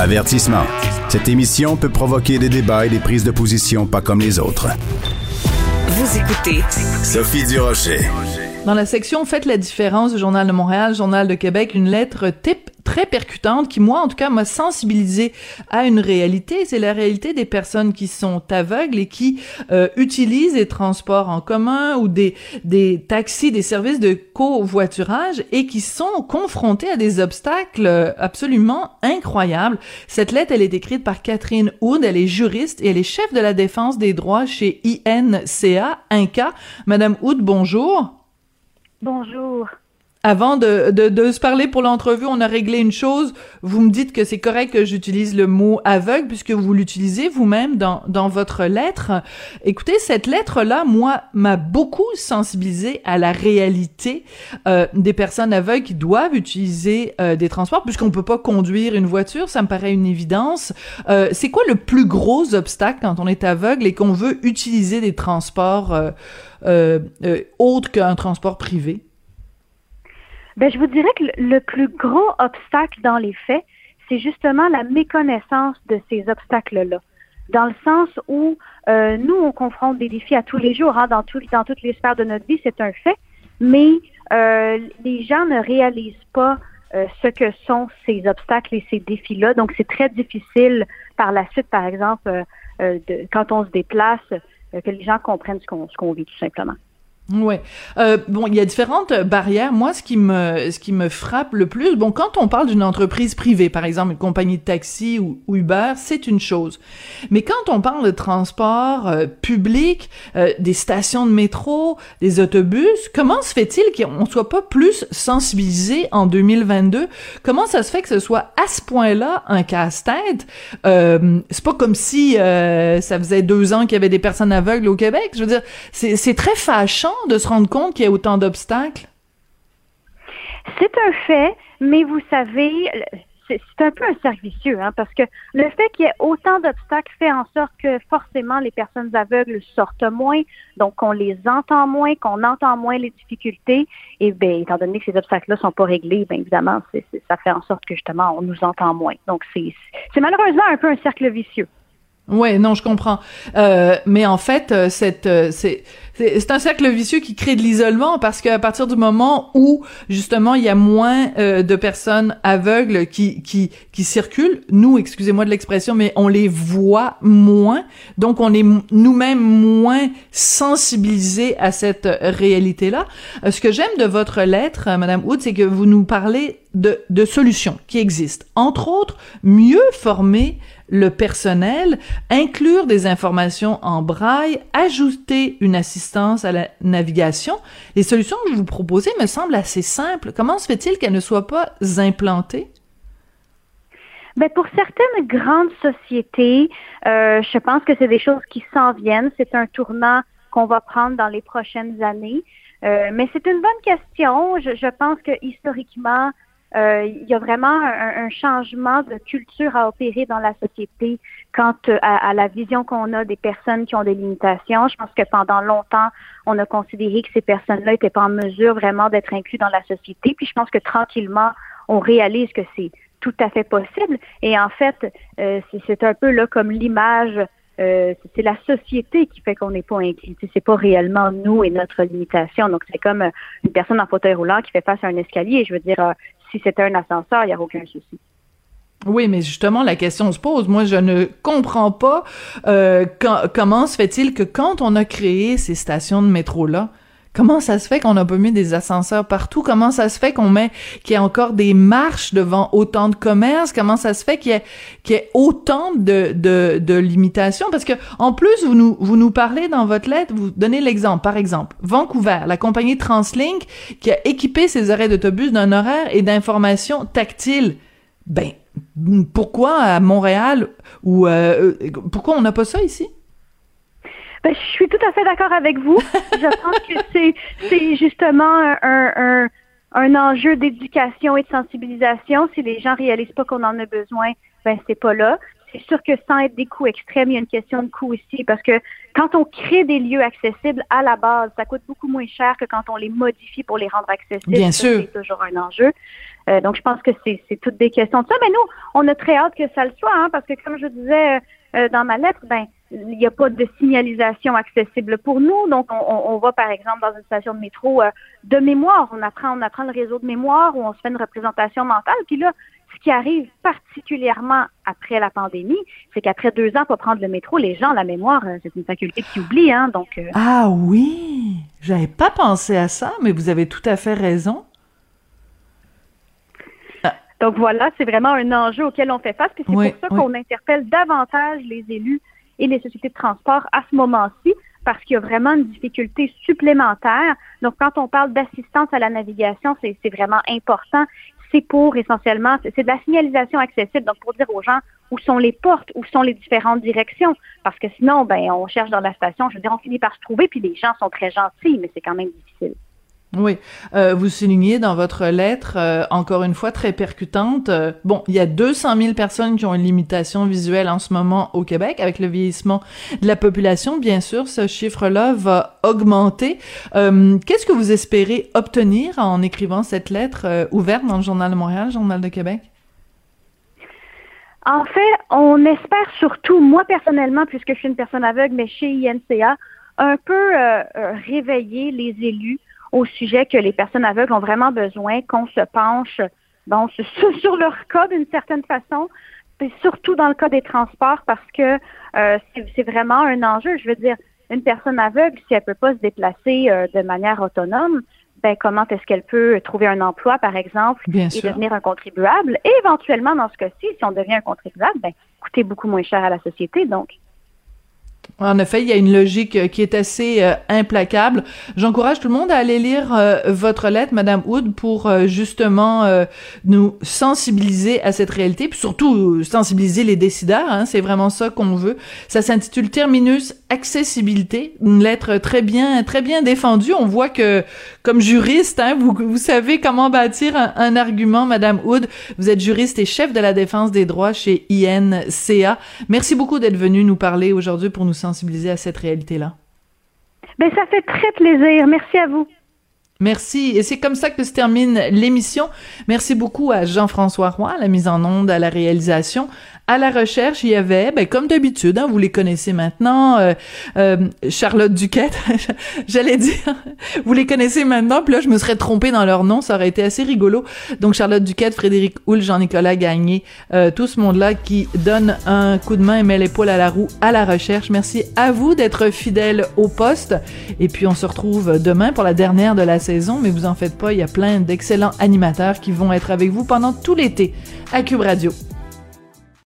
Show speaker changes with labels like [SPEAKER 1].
[SPEAKER 1] Avertissement. Cette émission peut provoquer des débats et des prises de position pas comme les autres.
[SPEAKER 2] Vous écoutez
[SPEAKER 1] Sophie Durocher.
[SPEAKER 3] Dans la section Faites la différence du Journal de Montréal, Journal de Québec, une lettre type très percutante qui, moi, en tout cas, m'a sensibilisé à une réalité. C'est la réalité des personnes qui sont aveugles et qui euh, utilisent les transports en commun ou des, des taxis, des services de covoiturage et qui sont confrontés à des obstacles absolument incroyables. Cette lettre, elle est écrite par Catherine Hood. Elle est juriste et elle est chef de la défense des droits chez INCA, INCA. Madame Hood, bonjour.
[SPEAKER 4] Bonjour.
[SPEAKER 3] Avant de, de, de, se parler pour l'entrevue, on a réglé une chose. Vous me dites que c'est correct que j'utilise le mot aveugle puisque vous l'utilisez vous-même dans, dans votre lettre. Écoutez, cette lettre-là, moi, m'a beaucoup sensibilisé à la réalité euh, des personnes aveugles qui doivent utiliser euh, des transports puisqu'on peut pas conduire une voiture. Ça me paraît une évidence. Euh, c'est quoi le plus gros obstacle quand on est aveugle et qu'on veut utiliser des transports euh, euh, euh, autres qu'un transport privé?
[SPEAKER 4] Ben, je vous dirais que le plus gros obstacle dans les faits, c'est justement la méconnaissance de ces obstacles-là. Dans le sens où euh, nous, on confronte des défis à tous les jours, hein, dans, tout, dans toutes les sphères de notre vie, c'est un fait, mais euh, les gens ne réalisent pas euh, ce que sont ces obstacles et ces défis-là. Donc, c'est très difficile par la suite, par exemple, euh, euh, de, quand on se déplace, que les gens comprennent ce qu'on vit tout simplement.
[SPEAKER 3] Ouais. Euh, bon, il y a différentes barrières. Moi, ce qui me, ce qui me frappe le plus, bon, quand on parle d'une entreprise privée, par exemple une compagnie de taxi ou, Uber, c'est une chose. Mais quand on parle de transport euh, public, euh, des stations de métro, des autobus, comment se fait-il qu'on soit pas plus sensibilisé en 2022 Comment ça se fait que ce soit à ce point-là un casse-tête? Euh, C'est pas comme si ça faisait deux ans qu'il y avait des personnes aveugles au Québec. Je veux dire, c'est très fâchant de se rendre compte qu'il y a autant d'obstacles?
[SPEAKER 4] C'est un fait, mais vous savez, c'est un peu un cercle vicieux, hein, parce que le fait qu'il y ait autant d'obstacles fait en sorte que forcément les personnes aveugles sortent moins, donc qu'on les entend moins, qu'on entend moins les difficultés, et bien, étant donné que ces obstacles-là sont pas réglés, bien évidemment, ça fait en sorte que justement on nous entend moins. Donc c'est malheureusement un peu un cercle vicieux.
[SPEAKER 3] Ouais, non, je comprends. Euh, mais en fait, euh, cette, euh, c'est, c'est un cercle vicieux qui crée de l'isolement parce qu'à partir du moment où justement il y a moins euh, de personnes aveugles qui qui qui circulent, nous, excusez-moi de l'expression, mais on les voit moins, donc on est nous-mêmes moins sensibilisés à cette réalité-là. ce que j'aime de votre lettre, Madame Hood, c'est que vous nous parlez de solutions qui existent, entre autres, mieux former le personnel, inclure des informations en braille, ajouter une assistance à la navigation. Les solutions que vous proposez me semblent assez simples. Comment se fait-il qu'elles ne soient pas implantées?
[SPEAKER 4] Ben pour certaines grandes sociétés, euh, je pense que c'est des choses qui s'en viennent. C'est un tournant qu'on va prendre dans les prochaines années. Euh, mais c'est une bonne question. Je, je pense que historiquement, euh, il y a vraiment un, un, changement de culture à opérer dans la société quant euh, à, à la vision qu'on a des personnes qui ont des limitations. Je pense que pendant longtemps, on a considéré que ces personnes-là n'étaient pas en mesure vraiment d'être inclus dans la société. Puis je pense que tranquillement, on réalise que c'est tout à fait possible. Et en fait, euh, c'est un peu là comme l'image euh, c'est la société qui fait qu'on n'est pas inclus. C'est pas réellement nous et notre limitation. Donc, c'est comme une personne en fauteuil roulant qui fait face à un escalier. Je veux dire, si c'était un ascenseur, il n'y a aucun souci.
[SPEAKER 3] Oui, mais justement, la question se pose. Moi, je ne comprends pas euh, comment se fait-il que quand on a créé ces stations de métro-là, Comment ça se fait qu'on n'a pas mis des ascenseurs partout? Comment ça se fait qu'on met qu'il y a encore des marches devant autant de commerces? Comment ça se fait qu'il y ait, qu'il y ait autant de, de, limitations? Parce que en plus, vous nous, vous nous parlez dans votre lettre, vous donnez l'exemple. Par exemple, Vancouver, la compagnie Translink qui a équipé ses arrêts d'autobus d'un horaire et d'informations tactiles. Ben, pourquoi à Montréal ou euh, pourquoi on n'a pas ça ici?
[SPEAKER 4] Ben, je suis tout à fait d'accord avec vous. je pense que c'est, justement un, un, un enjeu d'éducation et de sensibilisation. Si les gens réalisent pas qu'on en a besoin, ben c'est pas là. c'est sûr que sans être des coûts extrêmes, il y a une question de coût ici parce que quand on crée des lieux accessibles à la base, ça coûte beaucoup moins cher que quand on les modifie pour les rendre accessibles.
[SPEAKER 3] Bien sûr.
[SPEAKER 4] C'est toujours un enjeu. Euh, donc, je pense que c'est toutes des questions de ça. Mais nous, on a très hâte que ça le soit, hein, parce que comme je disais euh, dans ma lettre, ben il n'y a pas de signalisation accessible pour nous. Donc, on, on, va, par exemple, dans une station de métro euh, de mémoire. On apprend, on apprend le réseau de mémoire où on se fait une représentation mentale. Puis là, ce qui arrive particulièrement après la pandémie, c'est qu'après deux ans pour prendre le métro, les gens, la mémoire, euh, c'est une faculté qui oublie. Hein, donc,
[SPEAKER 3] euh. Ah oui! J'avais pas pensé à ça, mais vous avez tout à fait raison.
[SPEAKER 4] Donc voilà, c'est vraiment un enjeu auquel on fait face. Puis c'est pour ça qu'on interpelle davantage les élus et les sociétés de transport à ce moment-ci parce qu'il y a vraiment une difficulté supplémentaire. Donc, quand on parle d'assistance à la navigation, c'est vraiment important. C'est pour essentiellement, c'est de la signalisation accessible, donc pour dire aux gens où sont les portes, où sont les différentes directions, parce que sinon, ben, on cherche dans la station, je veux dire, on finit par se trouver, puis les gens sont très gentils, mais c'est quand même difficile.
[SPEAKER 3] Oui, euh, vous soulignez dans votre lettre, euh, encore une fois très percutante, euh, bon, il y a 200 000 personnes qui ont une limitation visuelle en ce moment au Québec. Avec le vieillissement de la population, bien sûr, ce chiffre-là va augmenter. Qu'est-ce que vous espérez obtenir en écrivant cette lettre ouverte dans le Journal de Montréal, Journal de Québec?
[SPEAKER 4] En fait, on espère surtout, moi personnellement, puisque je suis une personne aveugle, mais chez INCA, un peu réveiller les élus au sujet que les personnes aveugles ont vraiment besoin qu'on se penche bon, sur leur cas d'une certaine façon, et surtout dans le cas des transports parce que euh, c'est vraiment un enjeu. Je veux dire, une personne aveugle, si elle peut pas se déplacer euh, de manière autonome, ben comment est-ce qu'elle peut trouver un emploi, par exemple, et devenir un contribuable? Et éventuellement, dans ce cas-ci, si on devient un contribuable, ben coûter beaucoup moins cher à la société. Donc,
[SPEAKER 3] en effet, il y a une logique euh, qui est assez euh, implacable. J'encourage tout le monde à aller lire euh, votre lettre, Madame Wood, pour justement nous sensibiliser à cette réalité, puis surtout sensibiliser les décideurs. Hein, c'est vraiment ça qu'on veut. Ça s'intitule Terminus accessibilité, une lettre très bien, très bien défendue. On voit que, comme juriste, hein, vous, vous savez comment bâtir un, un argument, Madame Wood. Vous êtes juriste et chef de la défense des droits chez INCA. Merci beaucoup d'être venu nous parler aujourd'hui pour nous sensibiliser à cette réalité-là.
[SPEAKER 4] Ben, ça fait très plaisir. Merci à vous.
[SPEAKER 3] Merci. Et c'est comme ça que se termine l'émission. Merci beaucoup à Jean-François Roy, à la mise en onde, à la réalisation, à la recherche, il y avait, ben, comme d'habitude, hein, vous les connaissez maintenant, euh, euh, Charlotte Duquette, j'allais dire, vous les connaissez maintenant, puis là, je me serais trompée dans leur nom, ça aurait été assez rigolo. Donc, Charlotte Duquette, Frédéric Houle, Jean-Nicolas Gagné, euh, tout ce monde-là qui donne un coup de main et met l'épaule à la roue à la recherche. Merci à vous d'être fidèles au poste. Et puis, on se retrouve demain pour la dernière de la saison, mais vous en faites pas, il y a plein d'excellents animateurs qui vont être avec vous pendant tout l'été à Cube Radio.